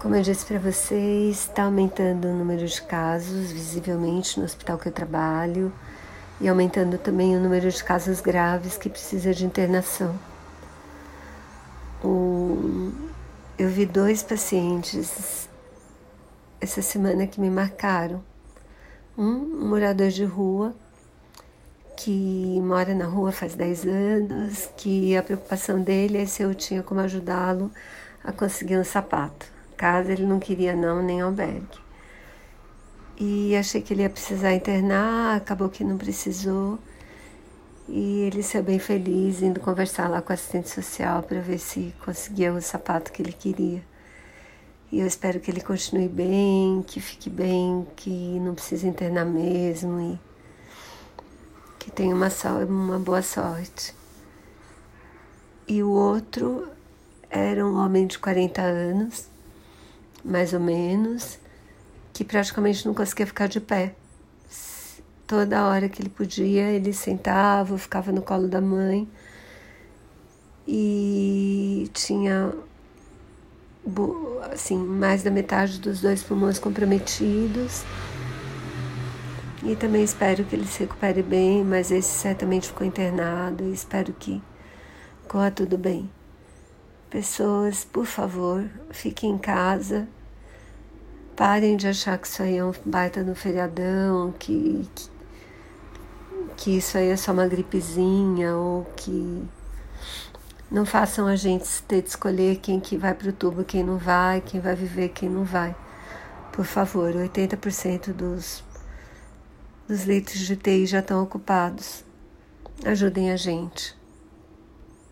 Como eu disse para vocês, está aumentando o número de casos visivelmente no hospital que eu trabalho e aumentando também o número de casos graves que precisa de internação. O... Eu vi dois pacientes essa semana que me marcaram. Um, morador de rua que mora na rua faz 10 anos, que a preocupação dele é se eu tinha como ajudá-lo a conseguir um sapato. Casa ele não queria não, nem albergue. E achei que ele ia precisar internar, acabou que não precisou. E ele saiu bem feliz indo conversar lá com a assistente social para ver se conseguia o sapato que ele queria. E eu espero que ele continue bem, que fique bem, que não precise internar mesmo e que tenha uma, uma boa sorte. E o outro era um homem de 40 anos, mais ou menos, que praticamente não conseguia ficar de pé. Toda hora que ele podia, ele sentava, ficava no colo da mãe e tinha assim, mais da metade dos dois pulmões comprometidos. E também espero que ele se recupere bem, mas esse certamente ficou internado e espero que corra tudo bem. Pessoas, por favor, fiquem em casa. Parem de achar que isso aí é um baita no feriadão, que, que, que isso aí é só uma gripezinha ou que não façam a gente ter de escolher quem que vai para o tubo, quem não vai, quem vai viver, quem não vai. Por favor, 80% dos, dos leitos de TI já estão ocupados. Ajudem a gente.